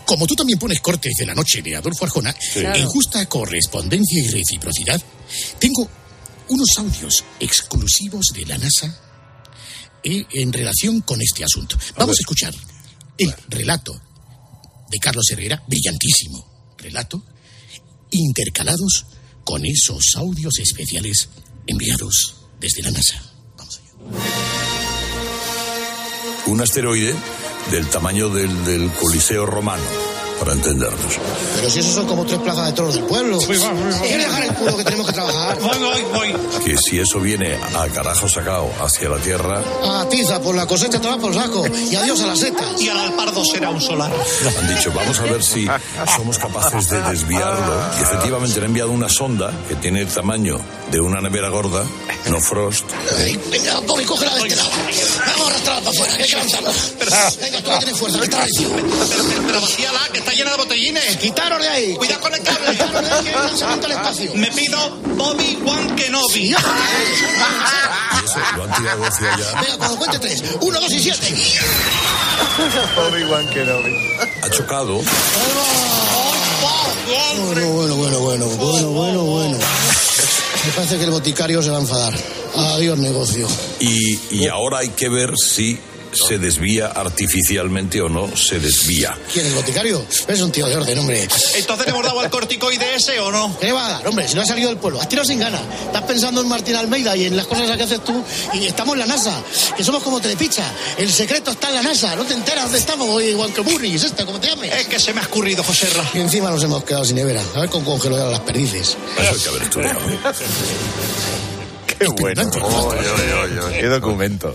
como tú también pones cortes de la noche de Adolfo Arjona, en justa correspondencia y reciprocidad, tengo unos audios exclusivos de la NASA eh, en relación con este asunto. Vamos a, escuchar el relato de Carlos Herrera, brillantísimo relato, intercalados con esos audios especiales enviados desde la NASA. Un asteroide del tamaño del, del Coliseo romano, para entendernos. Pero si esos son como tres plazas de toros del pueblo. ¿Quieres dejar el culo que tenemos que trabajar? Voy, voy, voy. Que si eso viene a carajo sacado hacia la Tierra, A tiza por la cosecha te vas por saco. Y adiós a las setas. Y al alpardo será un solar. han dicho, vamos a ver si somos capaces de desviarlo. Y efectivamente le han enviado una sonda que tiene el tamaño de una nevera gorda, no Frost. Venga, Bobby, cógela de este lado. Vamos a arrastrarla para afuera, que hay que lanzarla. Venga, tú que tienes fuerza, vete a Pero vacíala, que está llena de botellines. Quitaros de ahí. Cuidado con el cable. Quitaros de ahí, que hay lanzamiento al espacio. Me pido Bobby Wan Kenobi. Eso lo han tirado hacia allá. Venga, cuando cuente tres. Uno, dos y siete. Obi-Wan Kenobi. Ha chocado. Bueno, bueno, bueno, bueno, bueno, bueno, bueno. Me parece que el boticario se va a enfadar. Adiós, negocio. Y, y ahora hay que ver si se desvía artificialmente o no se desvía. ¿Quién, el boticario? Es un tío de orden, hombre. Entonces le hemos dado al corticoide ese o no. ¿Qué le va a dar, hombre? Si no ha salido del pueblo. Has tirado sin ganas. Estás pensando en Martín Almeida y en las cosas que haces tú. Y estamos en la NASA, que somos como Telepicha. El secreto está en la NASA. No te enteras dónde estamos. Igual que Burris, esta, como te llames. Es que se me ha escurrido, José Ra. Y encima nos hemos quedado sin nevera. A ver con congelar las perdices. Eso hay que haber estudiado. Qué bueno. Oye, oye, oye, Qué documento.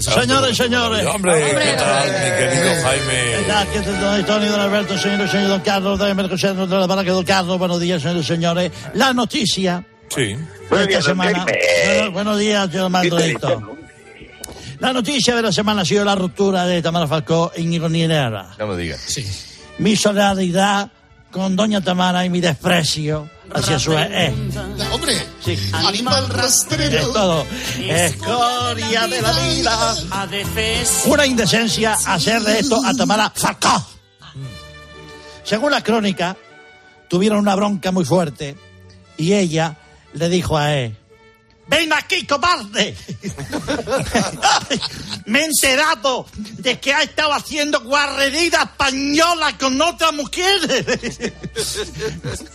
Señores, señores. Hombre, ¿qué tal, mi querido Jaime? Aquí está don Tony, don Alberto, señor, señor don Carlos, don Mercosur, don la Barra, don Carlos, buenos días, señores señores. La noticia Sí. de esta semana. Bueno, buenos días, señor Maldonito. La noticia de la semana ha sido la ruptura de Tamara Falcó en Ironinera. No me digas. Sí. Mi solidaridad con doña Tamara y mi desprecio hacia su ex. Hombre, Sí. Animal rastrero. Es todo. Escoria de la vida. Una indecencia hacer de esto a Tamara Falcó. Según la crónica, tuvieron una bronca muy fuerte y ella le dijo a él, ven aquí, cobarde. Me he enterado de que ha estado haciendo guarrería española con otra mujer.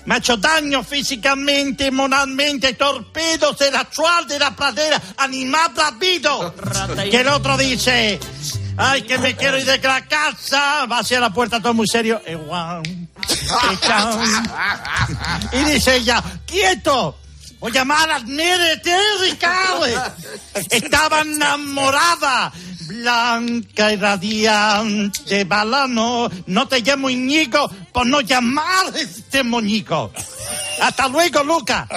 Me ha hecho daño físicamente, moralmente, torpedo sexual de la pradera, animal rápido. Que el otro dice, Ay, que me quiero ir de la casa. Va hacia la puerta todo muy serio. Y dice ella, quieto. Voy a llamar a Nere Ricardo. Estaba enamorada. Blanca y radiante balano. No te llamo Iñigo por no llamar a este moñico. Hasta luego, Luca.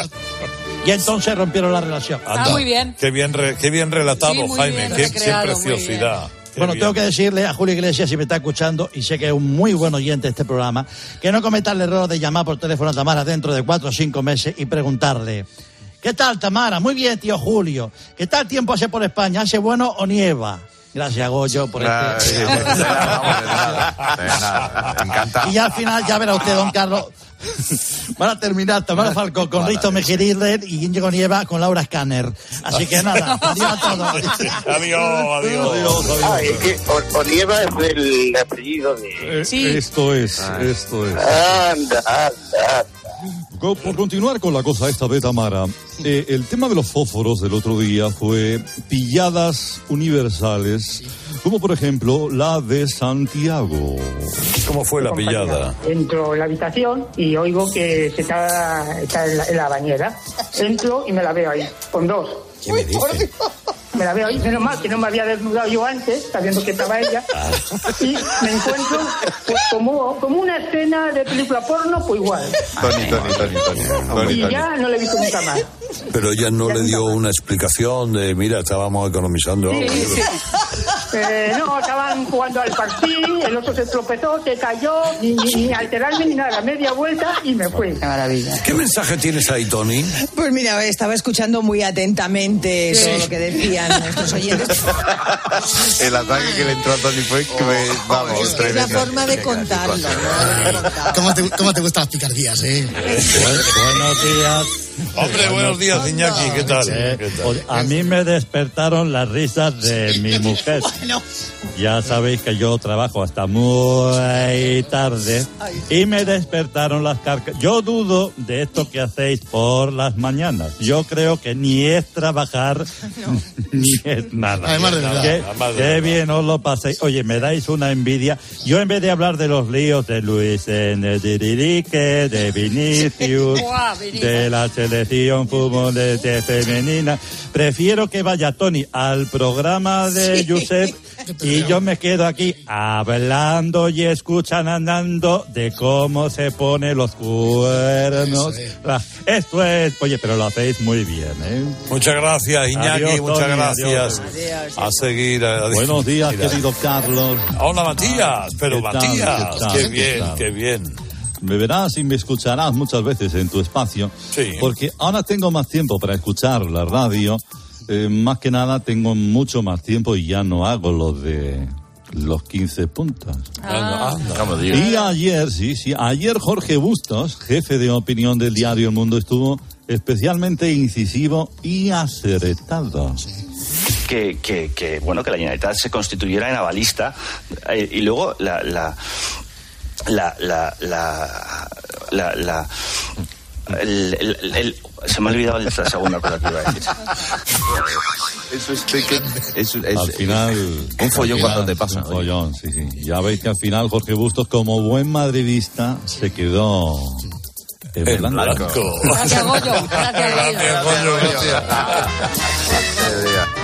Y entonces rompieron la relación. Anda, muy bien. Qué bien, re- qué bien relatado, Sí, Jaime. bien qué, preciosidad. Bueno, tengo que decirle a Julio Iglesias, si me está escuchando, y sé que es un muy buen oyente de este programa, que no cometa el error de llamar por teléfono a Tamara dentro de cuatro o cinco meses y preguntarle, ¿qué tal Tamara? Muy bien, tío Julio. ¿Qué tal tiempo hace por España? ¿Hace bueno o nieva? Gracias, Goyo, por este... Y ya al final, ya verá usted, don Carlos, van a terminar Tamara Falcón con Risto Mejiriller y Íñigo Nieva con Laura Scanner. Así que nada, adiós a todos. Adiós, adiós. Ah, es que O- Onieva es el apellido de... Eh, Esto es, esto es. Anda, anda. Co- Por continuar con la cosa esta de Tamara, eh, el tema de los fósforos del otro día fue pilladas universales, como por ejemplo la de Santiago. ¿Cómo fue la pillada? Entro en la habitación y oigo que se está, está en, la, en la bañera. Entro y me la veo ahí, con dos. ¿Qué me dice? Me la veo ahí, menos mal que no me había desnudado yo antes, sabiendo que estaba ella. Y me encuentro pues, como, como una escena de película porno, pues igual. Tony, Tony, Tony, Tony. Tony, Y Tony. ya no la he visto nunca más. Pero ella no le dio una explicación de, mira, estábamos economizando. Sí, sí. Eh, no, estaban jugando al parchís, el otro se tropezó, se cayó, ni, ni, ni alterarme ni nada, media vuelta y me fui. Qué maravilla. ¿Qué mensaje tienes ahí, Tony? Pues mira, estaba escuchando muy atentamente Sí. todo lo que decían nuestros oyentes. El ataque que le entró a Tony fue que me, vamos, Es que es la forma de contarlo. ¿Cómo te, cómo te gustan las picardías, eh? Buenos días. Hombre, buenos días, Iñaki, ¿qué tal? Eh, ¿Qué tal? pues, a mí me despertaron las risas de mi mujer. Ya sabéis que yo trabajo hasta muy tarde y me despertaron las carcas. Yo dudo de esto que hacéis por las mañanas. Yo creo que ni es trabajar ni es nada. Además de verdad. Qué, Además de qué verdad. bien os lo paséis. Oye, me dais una envidia. Yo en vez de hablar de los líos de Luis Enrique, de Vinicius, de la selección fútbol de, de femenina. Prefiero que vaya Tony al programa de Josep y yo me quedo aquí hablando y escuchando de cómo se pone los cuernos. Ah, Esto es, oye, pero lo hacéis muy bien, ¿eh? Muchas gracias, Iñaki, Adiós, muchas Tony, gracias. adiós. A seguir. a- a- Buenos días, querido Carlos. Hola, Matías. Pero ¿Qué tal? Matías, ¿Qué tal? qué ¿Qué bien, tal? qué bien. Me verás y me escucharás muchas veces en tu espacio, Sí. porque ahora tengo más tiempo para escuchar la radio. eh, más que nada tengo mucho más tiempo y ya no hago lo de los 15 puntos. Anda, anda. Y ayer, sí, sí, ayer Jorge Bustos, jefe de opinión del diario El Mundo, estuvo especialmente incisivo y acertado. que, que, que, bueno que la Generalitat se constituyera en avalista eh, y luego la la la la la, la, la- el- el- el- se me ha olvidado la segunda cosa que iba a decir. Eso es, que- es, es- al final. un follón cuando te pasa, Un follón, sí, sí. Ya veis que al final Jorge Bustos, como buen madridista, se quedó blanco. blanco. Gracias, Goyo. Gracias, Goyo.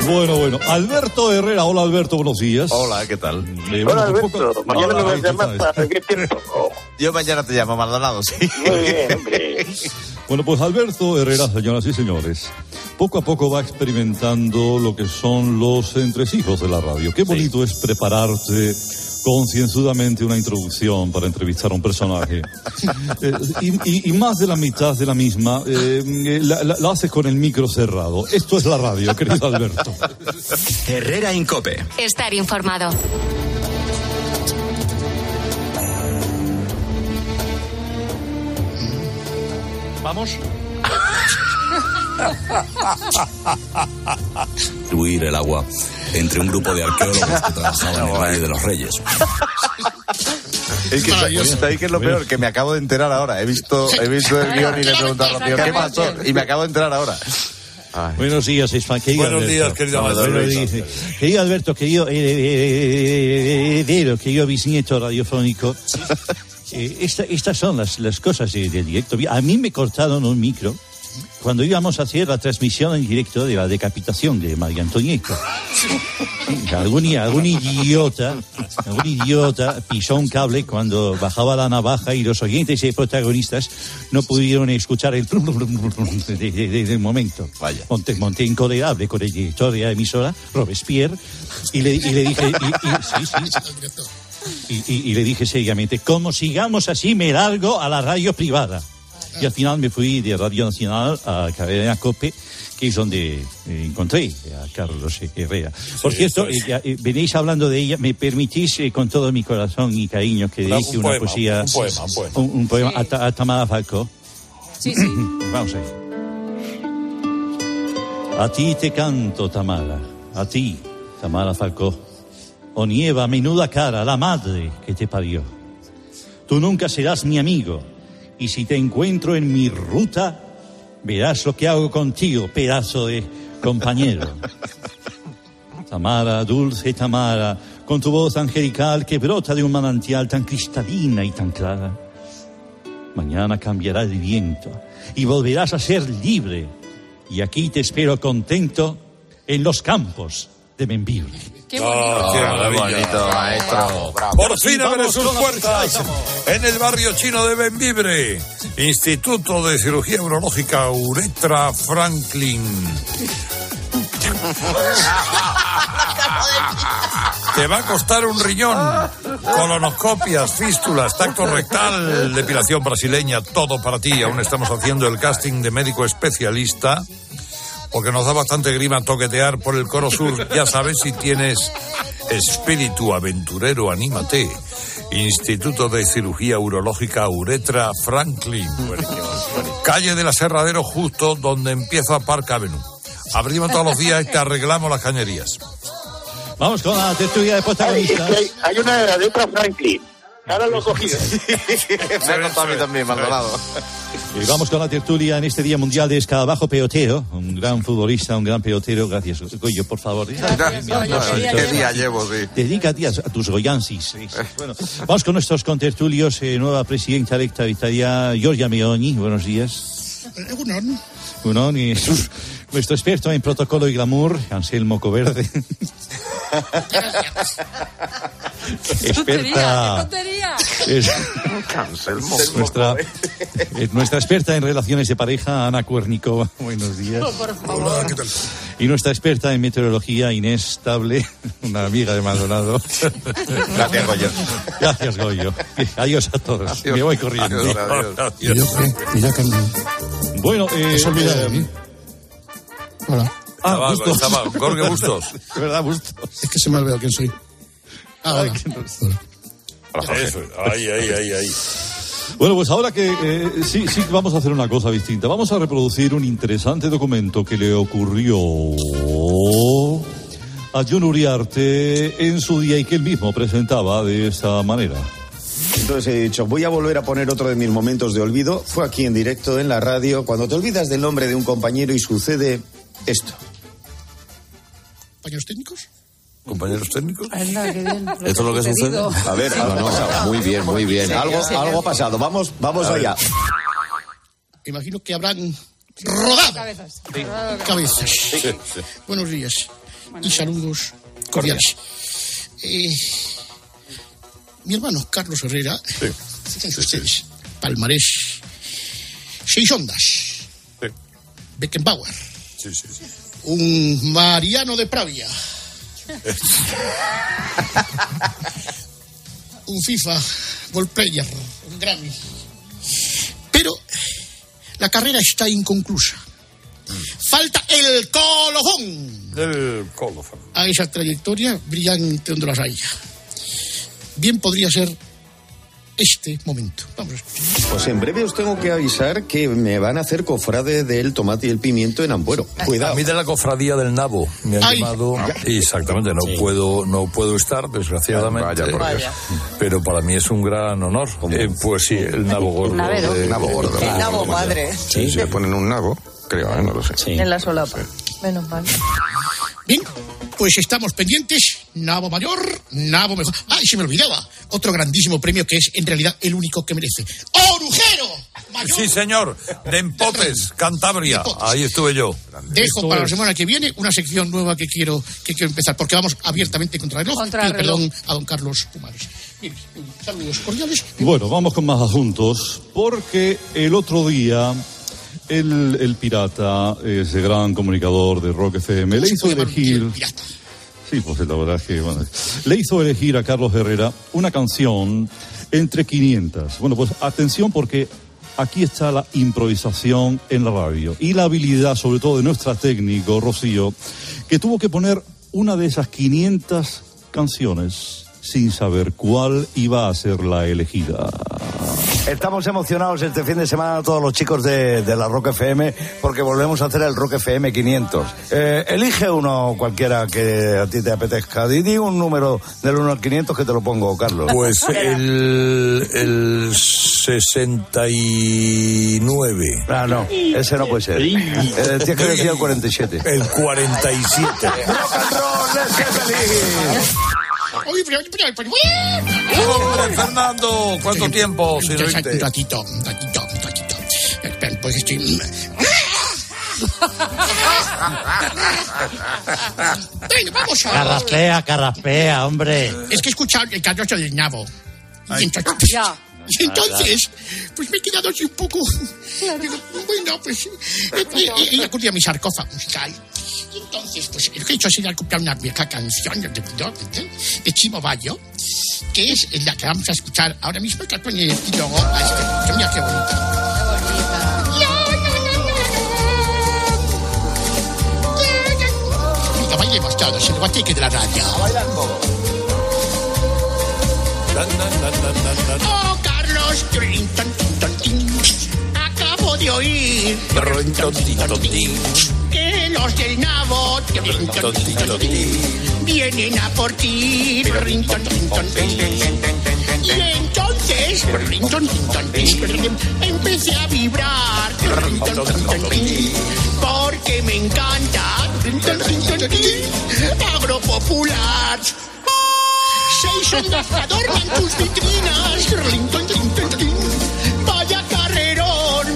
Bueno, bueno. Alberto Herrera. Hola, Alberto. Buenos días. Hola, ¿qué tal? Eh, Hola, bueno, un poco- Alberto. Mañana me Ahora, vas a llamar sabes. para qué tiempo. Yo mañana te llamo, Maldonado, sí. Muy bien, hombre. Bueno, pues Alberto Herrera, señoras y señores, poco a poco va experimentando lo que son los entresijos de la radio. Qué bonito es prepararte concienzudamente una introducción para entrevistar a un personaje. Eh, y, y- y más de la mitad de la misma eh, eh, la, la- la haces con el micro cerrado. Esto es la radio, querido Alberto. Herrera Incope. Estar informado. Vamos. Distribuir el agua entre un grupo de arqueólogos que trabajaban en el Valle de los Reyes. Es que Maravilloso. ¿sabéis qué es lo peor? Que me acabo de enterar ahora. He visto, he visto el guion y le he preguntado a Rocío, ¿qué pasó? Y me acabo de enterar ahora. Buenos días, Isma. Querido Buenos Alberto. días, querido Alberto. Querido Alberto, querido, eh, eh, eh, eh, querido bisnieto radiofónico. Eh, esta- estas son las, las cosas de- del directo. A mí me cortaron un micro cuando íbamos a hacer la transmisión en directo de la decapitación de María Antonieta. Algún, algún idiota, algún idiota pisó un cable cuando bajaba la navaja y los oyentes y protagonistas no pudieron escuchar el de- de- de- del momento. Vaya. Monté, monté con el director de la emisora, Robespierre, y le, y le dije, y- y- sí, sí. Y, y- y le dije seriamente, como sigamos así, me largo a la radio privada. Y al final me fui de Radio Nacional a Cadena Cope, que es donde eh, encontré a Carlos Herrera. Por cierto, eh, ya, eh, venéis hablando de ella, ¿me permitís eh, con todo mi corazón y cariño que Una- dedique un una poema, poesía, un poema, un poema. un- un poema a, Ta- a Tamara Falcó? Sí, sí. Vamos ahí. A ti te canto, Tamara. A ti, Tamara Falcó. O nieva menuda cara, la madre que te parió. Tú nunca serás mi amigo. Y si te encuentro en mi ruta, verás lo que hago contigo, pedazo de compañero. Tamara, dulce Tamara, con tu voz angelical que brota de un manantial tan cristalina y tan clara. Mañana cambiará el viento y volverás a ser libre. Y aquí te espero contento en los campos de Membibre. Qué Ah, bonito, maestro. Por fin abre vamos sus puertas en el barrio chino de Benvibre. Instituto de Cirugía Urológica Uretra Franklin. Te va a costar un riñón, colonoscopias, fístulas, tacto rectal, depilación brasileña, todo para ti. Aún estamos haciendo el casting de médico especialista porque nos da bastante grima toquetear por el Coro Sur. Ya sabes, si tienes espíritu aventurero, anímate. Instituto de Cirugía Urológica Uretra Franklin. Calle del Aserradero, justo donde empieza Park Avenue. Abrimos todos los días y te arreglamos las cañerías. Vamos con la tertulia de protagonistas. que hay, hay una de la letra Franklin. Ahora lo he cogido. Me ha contado a mí también, Maldonado. Y vamos con la tertulia en este Día Mundial de Escarabajo Peotero. Un gran futbolista, un gran peotero. Gracias, Goyo, por favor. ¿Qué día llevo, sí? Dedícate a, a tus goyansis. Bueno, vamos con nuestros contertulios. eh, nueva presidenta electa de Italia, Giorgia Meoni. Buenos días. Egunon. Uno, y nuestro experto en protocolo y glamour, Anselmo Coverde. experta. tontería! es- nuestra, nuestra experta en relaciones de pareja, Ana Cuernicova. Buenos días. Por favor. Y nuestra experta en meteorología, Inés Table, una amiga de Maldonado. Gracias, Goyo. Gracias, Goyo. Adiós a todos. Me voy corriendo. Adiós, adiós. ¿Y yo qué? ¿Y yo qué? Bueno, eh, Hola. Ah, Estaba- Bustos. estaba Jorge Bustos. De verdad, Bustos. Es que se me ha olvidado quién soy. Ah, hola. Hola. Eso, ahí, ahí, ahí, ahí. Bueno, pues ahora que eh, sí, sí vamos a hacer una cosa distinta. Vamos a reproducir un interesante documento que le ocurrió a John Uriarte en su día y que él mismo presentaba de esta manera. Entonces he dicho, voy a volver a poner otro de mis momentos de olvido. Fue aquí en directo en la radio, cuando te olvidas del nombre de un compañero y sucede esto. ¿Compañeros técnicos? Compañeros técnicos. Anda, qué bien. ¿Esto es lo que sucede? A ver, Sí. no, no, muy bien, muy bien. Algo, sí, algo ha pasado. Vamos, vamos allá. Imagino que habrán rodado Cabezas. cabezas. Buenos días y saludos cordiales. Eh, mi hermano Carlos Herrera, fíjense ustedes, palmarés, seis ondas, Beckenbauer, Sí, sí, sí. un Mariano de Pravia, un FIFA Gold Player, un Grammy. Pero la carrera está inconclusa. Falta el colofón El colofón. a esa trayectoria brillante donde las haya. Bien podría ser este momento. Vamos a escuchar. Pues en breve os tengo que avisar que me van a hacer cofrade del tomate y el pimiento en Ambuero. A Cuidado. mí de la cofradía del nabo me han Ay. llamado. Exactamente, no puedo no puedo estar, desgraciadamente. Vaya, por Dios. Pero para mí es un gran honor. Eh, pues sí, el nabo gordo. De- Nabo gordo. El nabo madre. Sí, le ponen un nabo. Creo, ¿eh? no lo sé. En la solapa. Menos mal. Bien, pues estamos pendientes. Nabo mayor, nabo mejor. ¡Ay, se me olvidaba! Otro grandísimo premio que es en realidad el único que merece. ¡Orujero! Sí, señor. De Empotes, Cantabria. Ahí estuve yo. Dejo para la semana que viene una sección nueva que quiero, que quiero empezar, porque vamos abiertamente contra el reloj. Contra Pido el reloj. perdón a don Carlos Pumares. Saludos cordiales. Bueno, vamos con más asuntos, porque el otro día el, el pirata, ese gran comunicador de Rock FM, le hizo elegir... Sí, pues la verdad es que bueno, le hizo elegir a Carlos Herrera una canción entre 500. Bueno, pues atención porque aquí está la improvisación en la radio y la habilidad, sobre todo de nuestra técnico, Rocío, que tuvo que poner una de esas 500 canciones sin saber cuál iba a ser la elegida. Estamos emocionados este fin de semana todos los chicos de, de la Rock FM porque volvemos a hacer el Rock FM 500. Eh, elige uno cualquiera que a ti te apetezca. Di, un número del 1 al 500 que te lo pongo, Carlos. Pues el, el 69. Ah, no, ese no puede ser. Eh, tienes que decir el 47. El 47. Oye, pero, pero, pero, Hombre, Fernando, ¿cuánto tiempo sin Un ratito, un ratito, un ratito. Espera, Pues estoy... Venga, vamos a... Carraspea, carraspea, hombre. Es que he escuchado el carrocho del nabo. Y entonces, y entonces, pues me he quedado así un poco. Digo, bueno, pues. He acudido a mi sarcófago musical. Y entonces, pues he hecho ha sido comprar una vieja canción de, de, Chimo Bayo, que es la que vamos a escuchar ahora mismo, que pone el epílogo a este. Mira qué bonita. Venga, bailemos todos, el guateque de la radio. Oh, Carlos, trin, ton, tin, ton, tin. acabo de oír los del nabo vienen a por ti. Y entonces empecé a vibrar porque me encanta agropopular. Seis ondas adornan tus vitrinas. Vaya carrerón.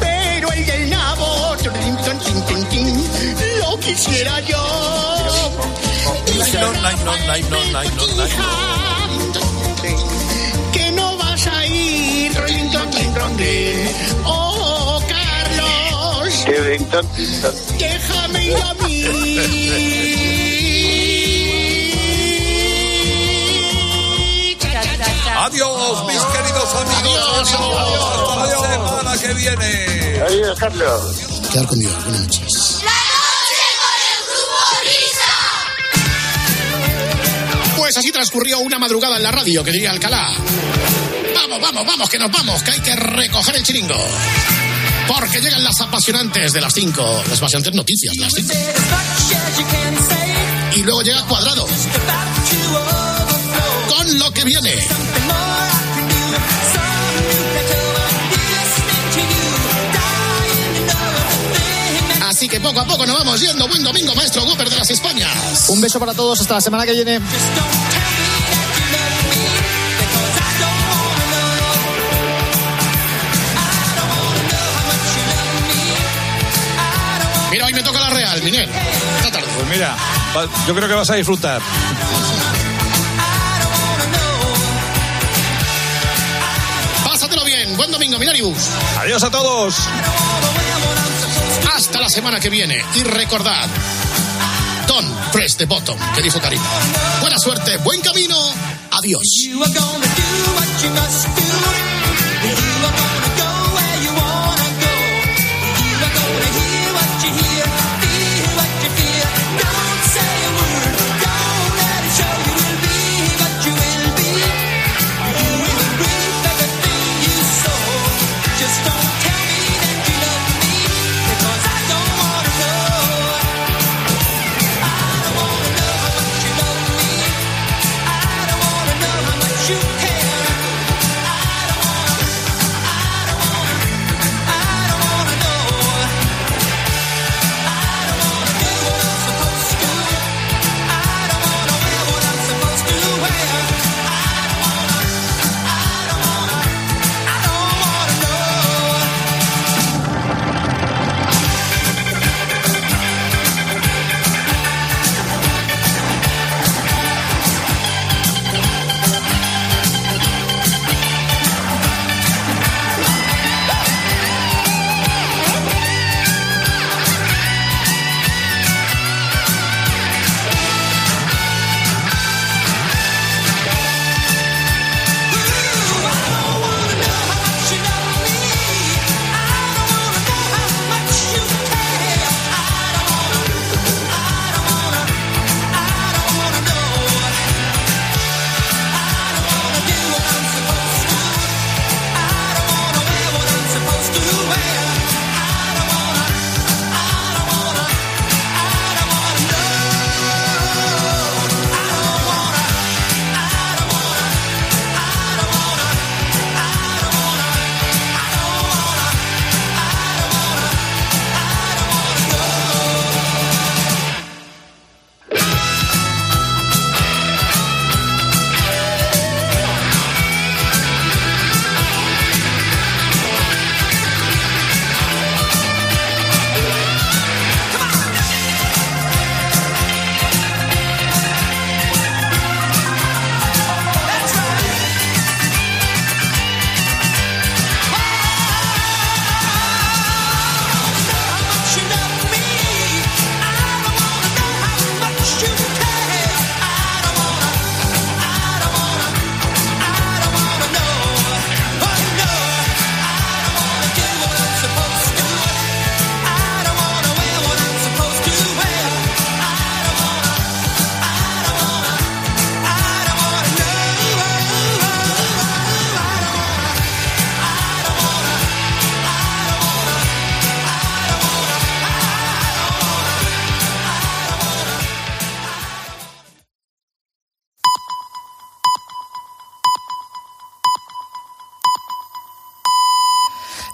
Pero el del Lo quisiera yo. Que no vas a ir. Oh, Carlos. Déjame ir a mí. Adiós, mis queridos amigos. Hasta la semana que viene. Adiós, Carlos. Quedar con Dios. Buenas noches. Pues así transcurrió una madrugada en la radio, que diría Alcalá. Vamos, vamos, vamos, que nos vamos, que hay que recoger el chiringo. Porque llegan las apasionantes de las 5, las apasionantes noticias de las 5. Y luego llega Cuadrado. Con lo que viene. Poco a poco nos vamos yendo. Buen domingo, maestro Cooper de las Españas. Un beso para todos, hasta la semana que viene. Mira, hoy me toca la Real, Miguel. Esta tarde. Pues mira, yo creo que vas a disfrutar. Pásatelo bien. Buen domingo, Minarius. Adiós a todos. Hasta la semana que viene. Y recordad, don't press the bottom, que dijo Karim. Buena suerte, buen camino. Adiós.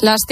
Las cinco